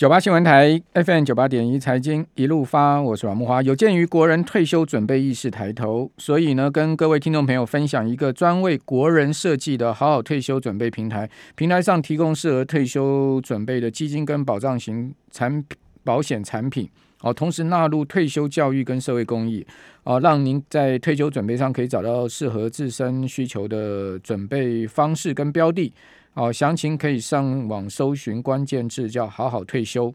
九八新闻台 FM 九八点一财经一路发，我是阮木花。有鉴于国人退休准备意识抬头，所以呢，跟各位听众朋友分享一个专为国人设计的好好退休准备平台。平台上提供适合退休准备的基金跟保障型产品保险产品，哦，同时纳入退休教育跟社会公益，哦，让您在退休准备上可以找到适合自身需求的准备方式跟标的。好，详情可以上网搜寻关键字叫“好好退休”。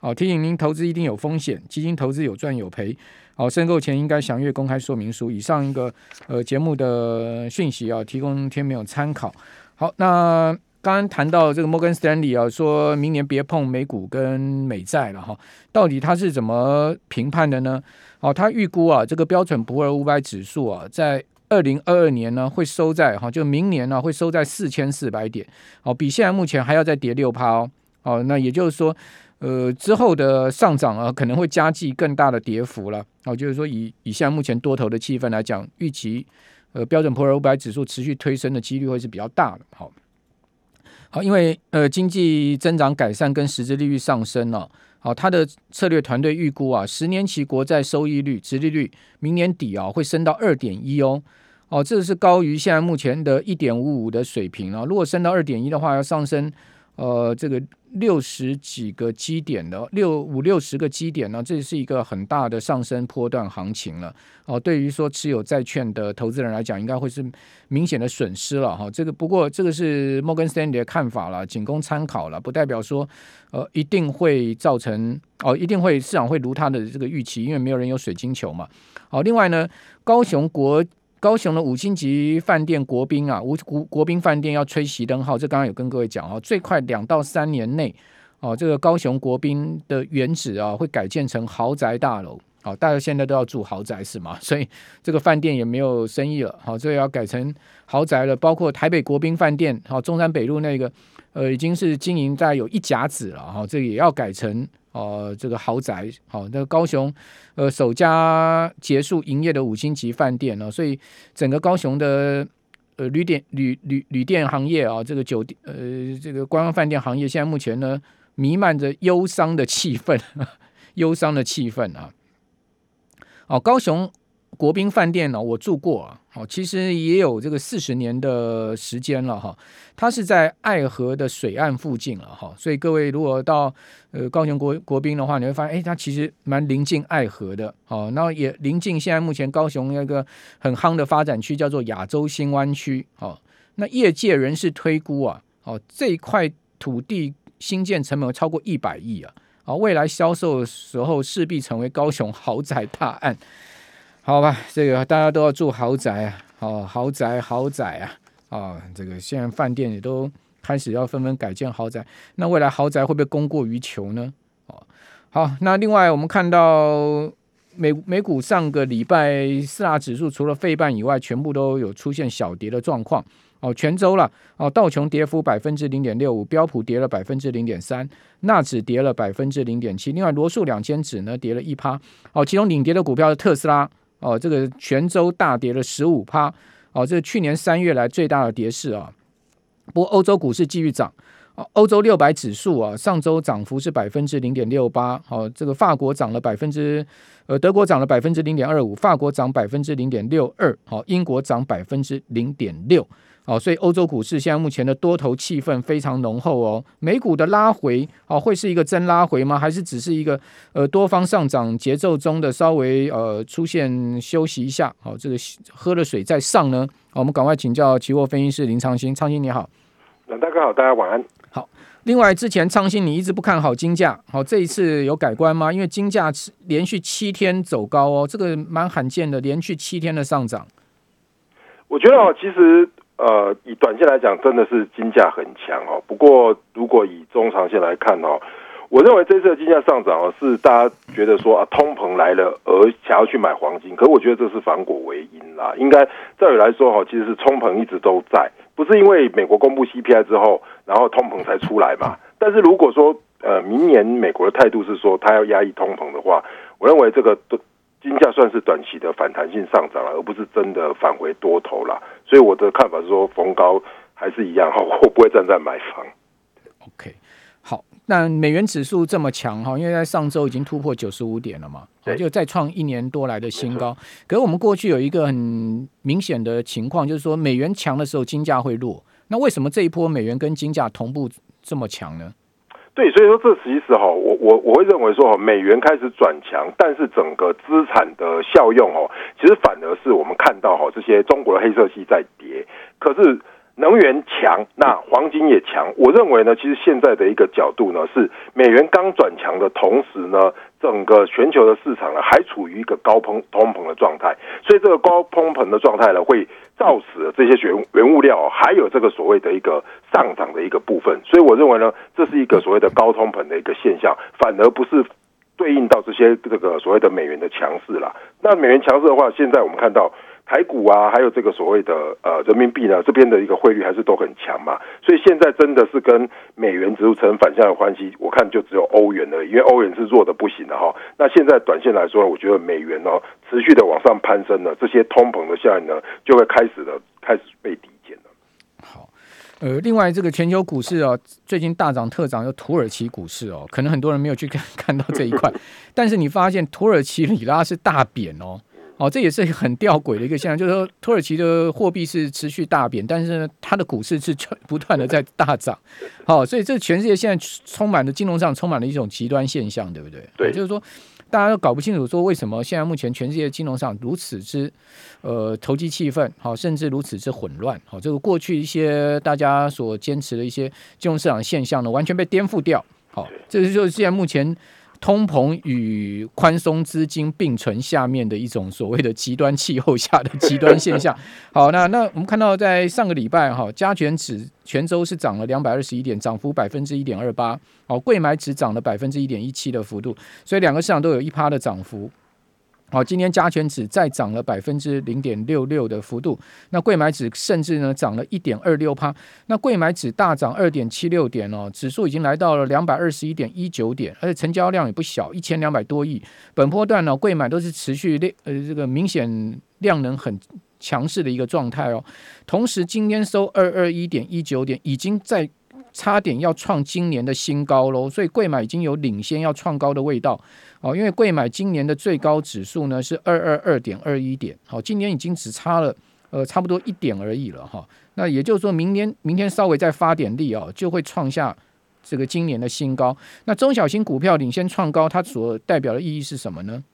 好，提醒您投资一定有风险，基金投资有赚有赔。好，申购前应该详阅公开说明书。以上一个呃节目的讯息啊，提供天没有参考。好，那刚刚谈到这个摩根斯坦利啊，说明年别碰美股跟美债了哈。到底他是怎么评判的呢？好，他预估啊，这个标准普尔五百指数啊，在二零二二年呢，会收在哈，就明年呢会收在四千四百点，哦，比现在目前还要再跌六趴哦，哦，那也就是说，呃，之后的上涨啊，可能会加剧更大的跌幅了，哦，就是说以以现在目前多头的气氛来讲，预期呃标准普尔五百指数持续推升的几率会是比较大的，好，好，因为呃经济增长改善跟实质利率上升了。哦，他的策略团队预估啊，十年期国债收益率、殖利率明年底啊会升到二点一哦，哦，这是高于现在目前的一点五五的水平啊。如果升到二点一的话，要上升。呃，这个六十几个基点的六五六十个基点呢，这是一个很大的上升波段行情了。哦，对于说持有债券的投资人来讲，应该会是明显的损失了哈。这个不过这个是摩根斯坦利的看法了，仅供参考了，不代表说呃一定会造成哦，一定会市场会如他的这个预期，因为没有人有水晶球嘛。好，另外呢，高雄国。高雄的五星级饭店国宾啊，五国国宾饭店要吹熄灯号，这刚刚有跟各位讲哦，最快两到三年内哦，这个高雄国宾的原址啊会改建成豪宅大楼，好，大家现在都要住豪宅是吗？所以这个饭店也没有生意了，好，这个要改成豪宅了。包括台北国宾饭店，好，中山北路那个呃已经是经营在有一甲子了，哈，这也要改成。呃，这个豪宅，好，那高雄，呃，首家结束营业的五星级饭店呢，所以整个高雄的呃旅店旅旅旅店行业啊，这个酒店，呃，这个观光饭店行业，现在目前呢弥漫着忧伤的气氛，忧伤的气氛啊，哦，高雄。国宾饭店呢，我住过啊，哦，其实也有这个四十年的时间了哈。它是在爱河的水岸附近了哈，所以各位如果到呃高雄国国宾的话，你会发现，哎，它其实蛮临近爱河的，哦，然后也临近现在目前高雄那个很夯的发展区，叫做亚洲新湾区，哦，那业界人士推估啊，哦，这一块土地新建成本超过一百亿啊，好，未来销售的时候势必成为高雄豪宅大案。好吧，这个大家都要住豪宅啊，哦，豪宅豪宅啊，哦，这个现在饭店也都开始要纷纷改建豪宅，那未来豪宅会不会供过于求呢？哦，好，那另外我们看到美美股上个礼拜四大指数除了费半以外，全部都有出现小跌的状况。哦，全周了，哦，道琼跌幅百分之零点六五，标普跌了百分之零点三，纳指跌了百分之零点七，另外罗素两千指呢跌了一趴。哦，其中领跌的股票是特斯拉。哦，这个全州大跌了十五趴，哦，这是去年三月来最大的跌势啊。不过欧洲股市继续涨，欧洲六百指数啊，上周涨幅是百分之零点六八，哦，这个法国涨了百分之，呃，德国涨了百分之零点二五，法国涨百分之零点六二，好，英国涨百分之零点六。哦，所以欧洲股市现在目前的多头气氛非常浓厚哦。美股的拉回，哦，会是一个真拉回吗？还是只是一个呃多方上涨节奏中的稍微呃出现休息一下？好，这个喝了水再上呢？我们赶快请教期货分析师林昌兴，昌兴你好。大家好，大家晚安。好，另外之前昌兴你一直不看好金价，好，这一次有改观吗？因为金价连续七天走高哦，这个蛮罕见的，连续七天的上涨。我觉得哦，其实。呃，以短线来讲，真的是金价很强哦。不过，如果以中长线来看哦，我认为这次的金价上涨哦，是大家觉得说啊，通膨来了而想要去买黄金。可我觉得这是反果为因啦。应该照理来说哈，其实是通膨一直都在，不是因为美国公布 CPI 之后，然后通膨才出来嘛。但是如果说呃，明年美国的态度是说他要压抑通膨的话，我认为这个都金价算是短期的反弹性上涨了，而不是真的返回多头了。所以我的看法是说，逢高还是一样哈，我不会站在买方。OK，好，那美元指数这么强哈，因为在上周已经突破九十五点了嘛，就再创一年多来的新高。可是我们过去有一个很明显的情况，就是说美元强的时候金价会弱。那为什么这一波美元跟金价同步这么强呢？对，所以说这其实哈，我我我会认为说哈，美元开始转强，但是整个资产的效用哦，其实反而是我们看到哈，这些中国的黑色系在跌，可是。能源强，那黄金也强。我认为呢，其实现在的一个角度呢，是美元刚转强的同时呢，整个全球的市场呢还处于一个高通通膨的状态，所以这个高通膨的状态呢，会造死了这些原原物料还有这个所谓的一个上涨的一个部分。所以我认为呢，这是一个所谓的高通膨的一个现象，反而不是对应到这些这个所谓的美元的强势了。那美元强势的话，现在我们看到。台股啊，还有这个所谓的呃人民币呢，这边的一个汇率还是都很强嘛，所以现在真的是跟美元指数成反向的关系，我看就只有欧元了，因为欧元是弱的不行的哈。那现在短线来说，我觉得美元哦持续的往上攀升呢，这些通膨的效应呢就会开始的开始被抵减了。好，呃，另外这个全球股市哦，最近大涨特涨，有土耳其股市哦，可能很多人没有去看 看到这一块，但是你发现土耳其里拉是大贬哦。哦，这也是很吊诡的一个现象，就是说土耳其的货币是持续大贬，但是呢，它的股市是不断的在大涨。好，所以这全世界现在充满了金融上充满了一种极端现象，对不对？对，就是说大家都搞不清楚说为什么现在目前全世界金融上如此之呃投机气氛，好，甚至如此之混乱。好，这个过去一些大家所坚持的一些金融市场现象呢，完全被颠覆掉。好，这就是现在目前。通膨与宽松资金并存下面的一种所谓的极端气候下的极端现象。好，那那我们看到在上个礼拜哈，加权指全州是涨了两百二十一点，涨幅百分之一点二八。好，贵买指涨了百分之一点一七的幅度，所以两个市场都有一趴的涨幅。好，今天加权指再涨了百分之零点六六的幅度，那柜买指甚至呢涨了一点二六趴，那柜买指大涨二点七六点哦，指数已经来到了两百二十一点一九点，而且成交量也不小，一千两百多亿。本波段呢，柜买都是持续量呃这个明显量能很强势的一个状态哦。同时今天收二二一点一九点，已经在。差点要创今年的新高喽，所以贵买已经有领先要创高的味道哦。因为贵买今年的最高指数呢是二二二点二一点，好，今年已经只差了呃差不多一点而已了哈。那也就是说明年明天稍微再发点力哦，就会创下这个今年的新高。那中小型股票领先创高，它所代表的意义是什么呢？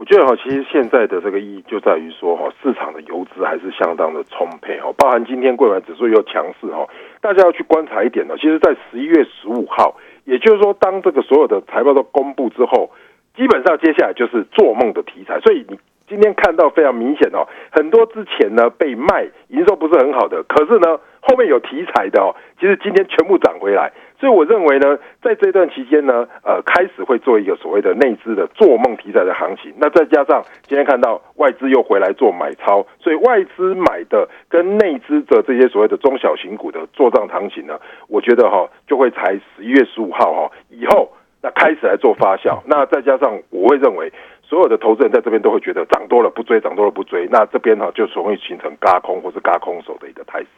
我觉得哈，其实现在的这个意义就在于说哈，市场的游资还是相当的充沛哈，包含今天柜买指数又强势哈，大家要去观察一点呢。其实，在十一月十五号，也就是说，当这个所有的财报都公布之后，基本上接下来就是做梦的题材。所以你今天看到非常明显哦，很多之前呢被卖营收不是很好的，可是呢后面有题材的哦，其实今天全部涨回来。所以我认为呢，在这段期间呢，呃，开始会做一个所谓的内资的做梦题材的行情。那再加上今天看到外资又回来做买超，所以外资买的跟内资的这些所谓的中小型股的做账行情呢，我觉得哈，就会在十一月十五号哈以后，那开始来做发酵。那再加上我会认为，所有的投资人在这边都会觉得涨多了不追，涨多了不追，那这边哈就容易形成轧空或是轧空手的一个态势。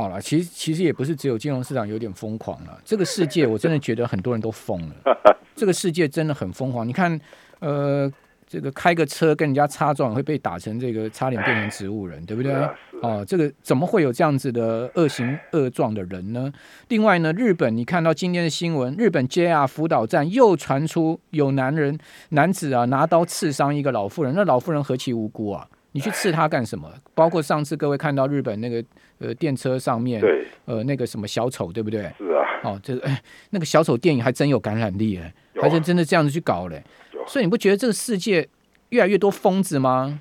好了，其实其实也不是只有金融市场有点疯狂了，这个世界我真的觉得很多人都疯了，这个世界真的很疯狂。你看，呃，这个开个车跟人家擦撞会被打成这个差点变成植物人，对不对？哦，这个怎么会有这样子的恶行恶状的人呢？另外呢，日本你看到今天的新闻，日本 JR 福岛站又传出有男人男子啊拿刀刺伤一个老妇人，那老妇人何其无辜啊！你去刺他干什么？包括上次各位看到日本那个呃电车上面，对，呃那个什么小丑，对不对？是啊。哦，这个哎，那个小丑电影还真有感染力哎，啊、还是真的这样子去搞嘞。有所以你不觉得这个世界越来越多疯子吗？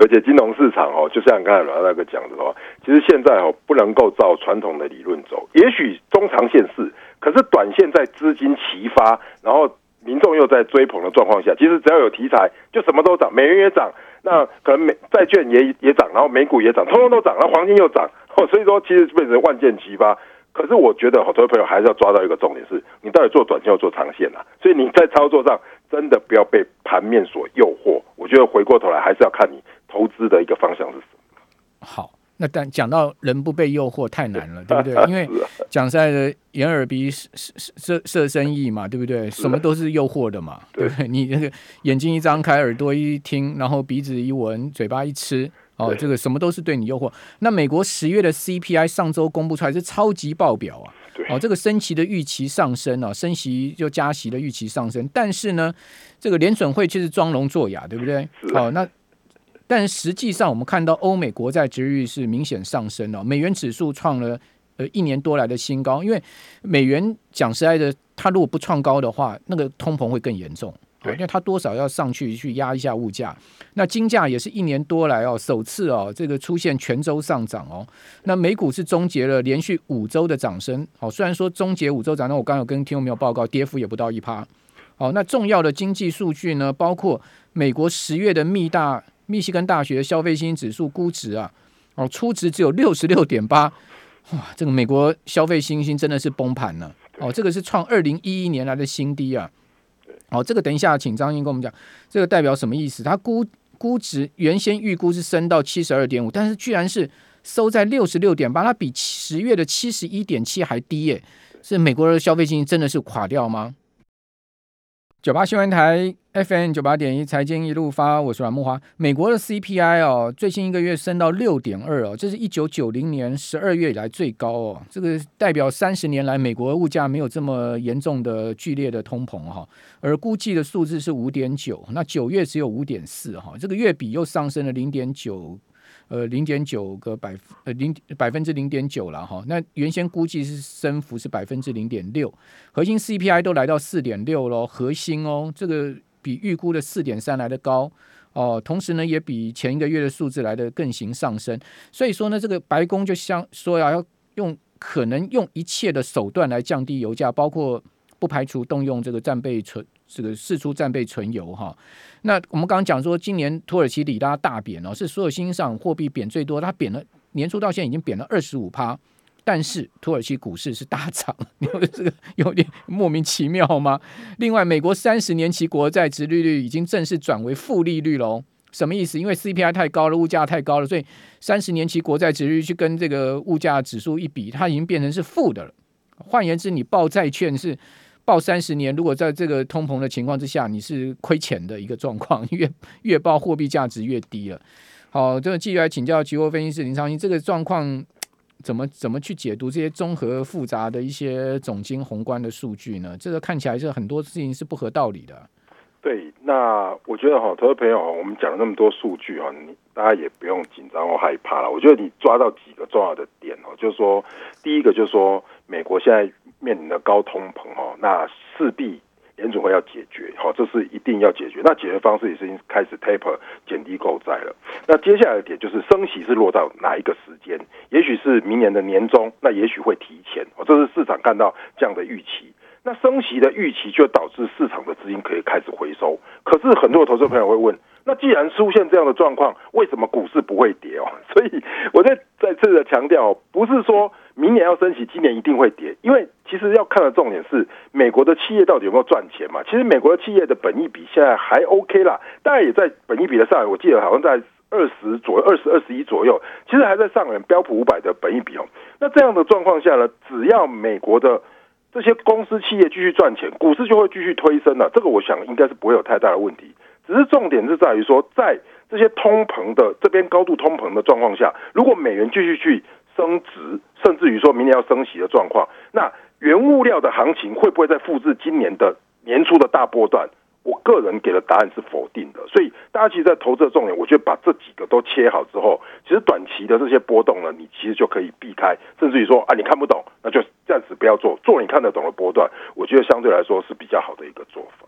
而且金融市场哦，就像刚才老大哥讲的哦，其实现在哦不能够照传统的理论走，也许中长线是，可是短线在资金齐发，然后民众又在追捧的状况下，其实只要有题材，就什么都涨，美元也涨。那可能美债券也也涨，然后美股也涨，通通都涨，然后黄金又涨，哦 所以说其实变成万箭齐发。可是我觉得好多朋友还是要抓到一个重点是，你到底做短线要做长线啊。所以你在操作上真的不要被盘面所诱惑。我觉得回过头来还是要看你投资的一个方向是什么。好。那但讲到人不被诱惑太难了，对不对？因为讲实在的，眼耳鼻舌舌舌身意嘛，对不对？什么都是诱惑的嘛，对不对？你那个眼睛一张开，耳朵一听，然后鼻子一闻，嘴巴一吃，哦，这个什么都是对你诱惑。那美国十月的 CPI 上周公布出来是超级爆表啊，哦，这个升息的预期上升啊，升息就加息的预期上升，但是呢，这个联准会却是装聋作哑，对不对？哦，那。但实际上，我们看到欧美国债值率是明显上升了，美元指数创了呃一年多来的新高。因为美元讲实在的，它如果不创高的话，那个通膨会更严重。对，因为它多少要上去去压一下物价。那金价也是一年多来哦，首次哦这个出现全周上涨哦。那美股是终结了连续五周的涨升。好，虽然说终结五周涨，那我刚刚有跟听众朋友报告，跌幅也不到一趴。好，那重要的经济数据呢，包括美国十月的密大。密西根大学消费信心指数估值啊，哦，初值只有六十六点八，哇，这个美国消费信心真的是崩盘了，哦，这个是创二零一一年来的新低啊，哦，这个等一下请张英跟我们讲，这个代表什么意思？它估估值原先预估是升到七十二点五，但是居然是收在六十六点八，它比十月的七十一点七还低耶，是美国的消费信心真的是垮掉吗？九八新闻台 FM 九八点一财经一路发，我是阮慕驊。美国的 CPI 哦，最新一个月升到六点二哦，这是一九九零年十二月以来最高哦。这个代表三十年来美国物价没有这么严重的剧烈的通膨哈。而估计的数字是五点九，那九月只有五点四哈，这个月比又上升了零点九。呃，零点九个百分呃零百分之零点九了哈，那原先估计是升幅是百分之零点六，核心 CPI 都来到四点六喽，核心哦，这个比预估的四点三来得高哦，同时呢也比前一个月的数字来得更行上升，所以说呢，这个白宫就像说要要用可能用一切的手段来降低油价，包括不排除动用这个战备存这个释出战备存油哈。那我们刚刚讲说，今年土耳其里拉大贬哦，是所有新上货币贬最多，它贬了年初到现在已经贬了二十五趴，但是土耳其股市是大涨，你说这个有点莫名其妙吗？另外，美国三十年期国债殖利率已经正式转为负利率喽，什么意思？因为 CPI 太高了，物价太高了，所以三十年期国债殖利率去跟这个物价指数一比，它已经变成是负的了。换言之，你报债券是。报三十年，如果在这个通膨的情况之下，你是亏钱的一个状况，越越报货币价值越低了。好，这个继续来请教期货分析师林昌兴，这个状况怎么怎么去解读这些综合复杂的一些总经宏观的数据呢？这个看起来是很多事情是不合道理的。对，那我觉得哈，投资朋友，我们讲了那么多数据哈，你大家也不用紧张或害怕了。我觉得你抓到几个重要的点哦，就是说，第一个就是说，美国现在。面临的高通膨哈，那势必联储会要解决，好，这是一定要解决。那解决方式也是已经开始 taper 减低购债了。那接下来的点就是升息是落到哪一个时间？也许是明年的年中，那也许会提前，哦，这是市场看到这样的预期。那升息的预期就导致市场的资金可以开始回收。可是很多投资朋友会问，那既然出现这样的状况，为什么股市不会跌哦？所以我在再次的强调，不是说。明年要升息，今年一定会跌，因为其实要看的重点是美国的企业到底有没有赚钱嘛？其实美国的企业的本益比现在还 OK 啦，大概也在本益比的上，我记得好像在二十左右，二十二十一左右，其实还在上人标普五百的本益比哦。那这样的状况下呢，只要美国的这些公司企业继续赚钱，股市就会继续推升了。这个我想应该是不会有太大的问题，只是重点是在于说，在这些通膨的这边高度通膨的状况下，如果美元继续去升值，甚至于说明年要升息的状况，那原物料的行情会不会再复制今年的年初的大波段？我个人给的答案是否定的。所以大家其实，在投资的重点，我觉得把这几个都切好之后，其实短期的这些波动呢，你其实就可以避开。甚至于说啊，你看不懂，那就暂时不要做，做你看得懂的波段，我觉得相对来说是比较好的一个做法。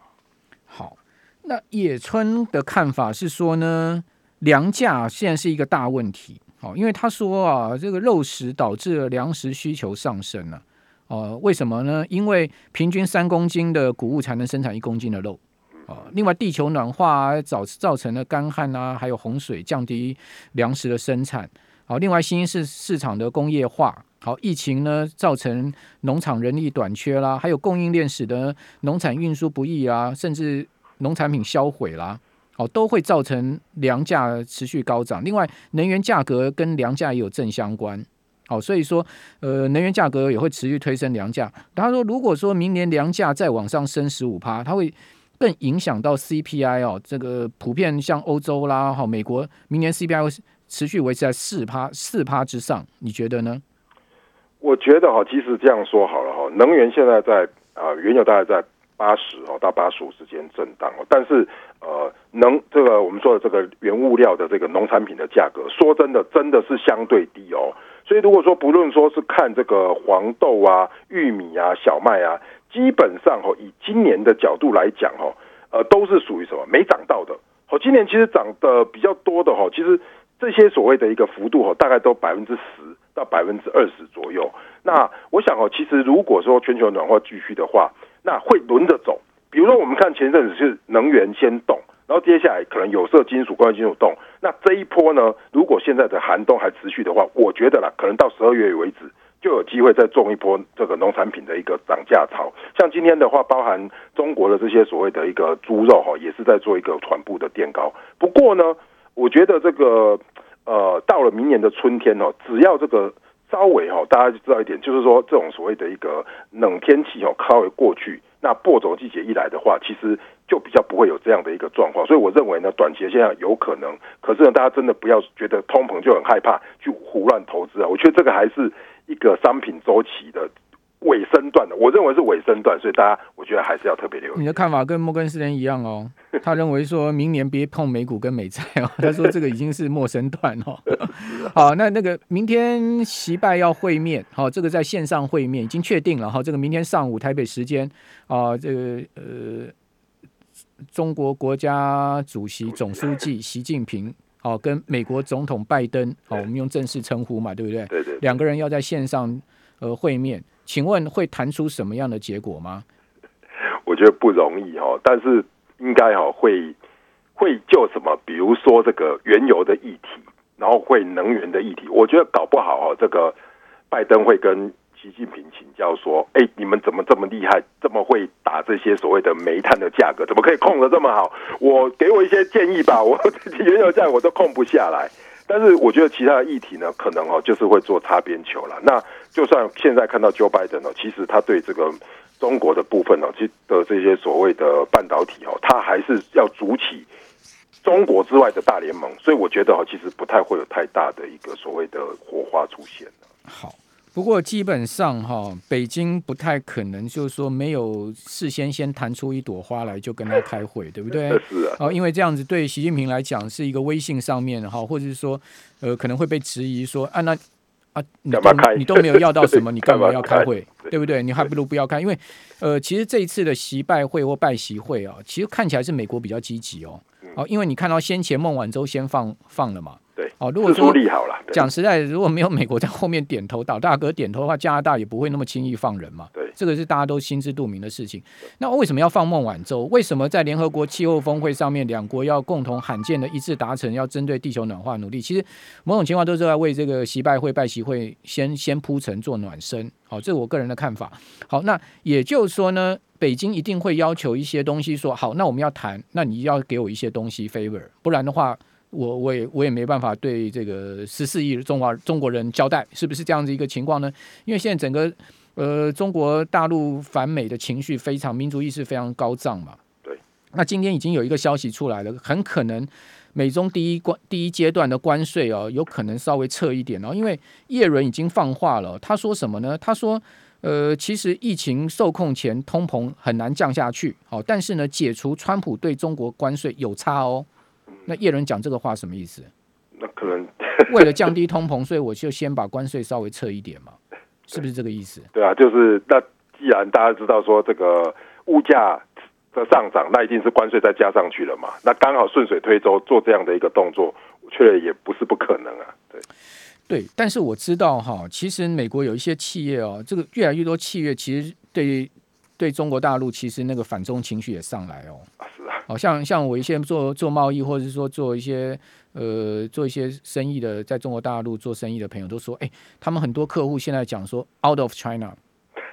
那野村的看法是说呢，粮价现在是一个大问题。哦，因为他说啊，这个肉食导致了粮食需求上升了。哦，为什么呢？因为平均三公斤的谷物才能生产一公斤的肉。哦，另外地球暖化造造成了干旱啊，还有洪水，降低粮食的生产。好，另外新兴市市场的工业化，好，疫情呢造成农场人力短缺啦，还有供应链使得农产运输不易啊，甚至农产品销毁啦。哦，都会造成粮价持续高涨。另外，能源价格跟粮价也有正相关。好，所以说，呃，能源价格也会持续推升粮价。他说，如果说明年粮价再往上升十五趴，它会更影响到 CPI 哦。这个普遍像欧洲啦，哈，美国明年 CPI 会持续维持在四趴四趴之上，你觉得呢？我觉得哈，其实这样说好了哈，能源现在在啊、原油大概在八十哦到八十五之间震荡哦，但是呃，能这个我们说的这个原物料的这个农产品的价格，说真的，真的是相对低哦。所以如果说不论说是看这个黄豆啊、玉米啊、小麦啊，基本上哦，以今年的角度来讲哦，呃，都是属于什么没涨到的。哦，今年其实涨得比较多的哈，其实这些所谓的一个幅度哈，大概都百分之十到百分之二十左右。那我想哦，其实如果说全球暖化继续的话，那会轮着走。比如说我们看前阵子是能源先动。然后接下来可能有色金属、工业金属动，那这一波呢，如果现在的寒冬还持续的话，我觉得啦，可能到十二月为止就有机会再种一波这个农产品的一个涨价潮。像今天的话，包含中国的这些所谓的一个猪肉哈，也是在做一个缓步的垫高。不过呢，我觉得这个呃，到了明年的春天哦，只要这个稍微哈，大家就知道一点，就是说这种所谓的一个冷天气哦，稍微过去。那播种季节一来的话，其实就比较不会有这样的一个状况，所以我认为呢，短期的现象有可能。可是呢，大家真的不要觉得通膨就很害怕去胡乱投资啊！我觉得这个还是一个商品周期的。尾声段的，我认为是尾声段，所以大家我觉得还是要特别留意。你的看法跟摩根士丹一样哦，他认为说明年别碰美股跟美债哦，他说这个已经是陌生段哦。好，那那个明天习拜要会面，好，这个在线上会面已经确定了哈，这个明天上午台北时间啊，这个呃，中国国家主席总书记习近平哦，跟美国总统拜登哦，我们用正式称呼嘛，对不对？对对。两个人要在线上呃会面。请问会谈出什么样的结果吗？我觉得不容易哦，但是应该哈会会就什么，比如说这个原油的议题，然后会能源的议题。我觉得搞不好哦，这个拜登会跟习近平请教说：“哎，你们怎么这么厉害，这么会打这些所谓的煤炭的价格，怎么可以控得这么好？我给我一些建议吧，我原油价我都控不下来。”但是我觉得其他的议题呢，可能哦就是会做擦边球了。那就算现在看到 Joe Biden 呢，其实他对这个中国的部分哦，其的这些所谓的半导体哦，他还是要组起中国之外的大联盟。所以我觉得哦，其实不太会有太大的一个所谓的火花出现。好。不过基本上哈，北京不太可能就是说没有事先先弹出一朵花来就跟他开会，对不对？是啊。因为这样子对习近平来讲是一个微信上面哈，或者是说呃可能会被质疑说啊那啊你都你都没有要到什么，你干嘛要开会？对不对？你还不如不要开，因为呃其实这一次的习拜会或拜习会啊，其实看起来是美国比较积极哦。哦，因为你看到先前孟晚舟先放放了嘛。对，哦，如果说好了讲实在，如果没有美国在后面点头，老大哥点头的话，加拿大也不会那么轻易放人嘛。对，这个是大家都心知肚明的事情。那为什么要放孟晚舟？为什么在联合国气候峰会上面，两国要共同罕见的一致达成，要针对地球暖化努力？其实某种情况都是在为这个习拜会、拜习会先先铺陈做暖身。好，这是我个人的看法。好，那也就是说呢，北京一定会要求一些东西说，说好，那我们要谈，那你要给我一些东西 favor，不然的话。我我也我也没办法对这个十四亿中华中国人交代，是不是这样子一个情况呢？因为现在整个呃中国大陆反美的情绪非常，民族意识非常高涨嘛。对。那今天已经有一个消息出来了，很可能美中第一关第一阶段的关税哦，有可能稍微撤一点哦，因为叶伦已经放话了，他说什么呢？他说呃，其实疫情受控前通膨很难降下去，好，但是呢，解除川普对中国关税有差哦。那叶伦讲这个话什么意思？那可能 为了降低通膨，所以我就先把关税稍微撤一点嘛，是不是这个意思？对啊，就是那既然大家知道说这个物价的上涨，那一定是关税再加上去了嘛。那刚好顺水推舟做这样的一个动作，我觉得也不是不可能啊。对对，但是我知道哈，其实美国有一些企业哦，这个越来越多企业其实对对中国大陆其实那个反中情绪也上来哦。好像像我一些做做贸易，或者是说做一些呃做一些生意的，在中国大陆做生意的朋友都说，哎，他们很多客户现在讲说，out of China，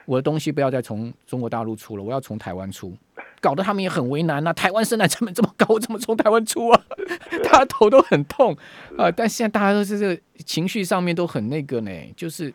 我的东西不要再从中国大陆出了，我要从台湾出。搞得他们也很为难啊。台湾生产成本这么高，我怎么从台湾出啊？大家头都很痛啊、呃。但现在大家都是这个情绪上面都很那个呢，就是。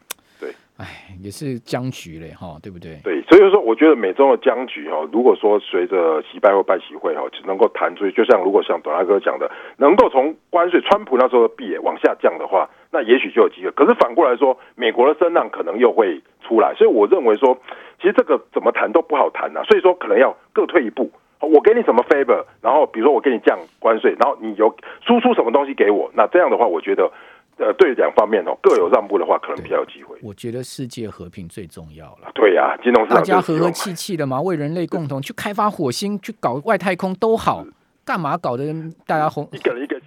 哎，也是僵局嘞，哈，对不对？对，所以说，我觉得美中的僵局哈，如果说随着习拜或拜习会哈，只能够谈出去，就像如果像董大哥讲的，能够从关税，川普那时候的币往下降的话，那也许就有机会。可是反过来说，美国的声浪可能又会出来，所以我认为说，其实这个怎么谈都不好谈呐。所以说，可能要各退一步。我给你什么 favor，然后比如说我给你降关税，然后你有输出什么东西给我，那这样的话，我觉得。呃，对两方面哦，各有让步的话，可能比较有机会。我觉得世界和平最重要了。对呀、啊，金融市场大家和和气气的嘛，为人类共同去开发火星，去搞外太空都好，干嘛搞得大家红？一个人一个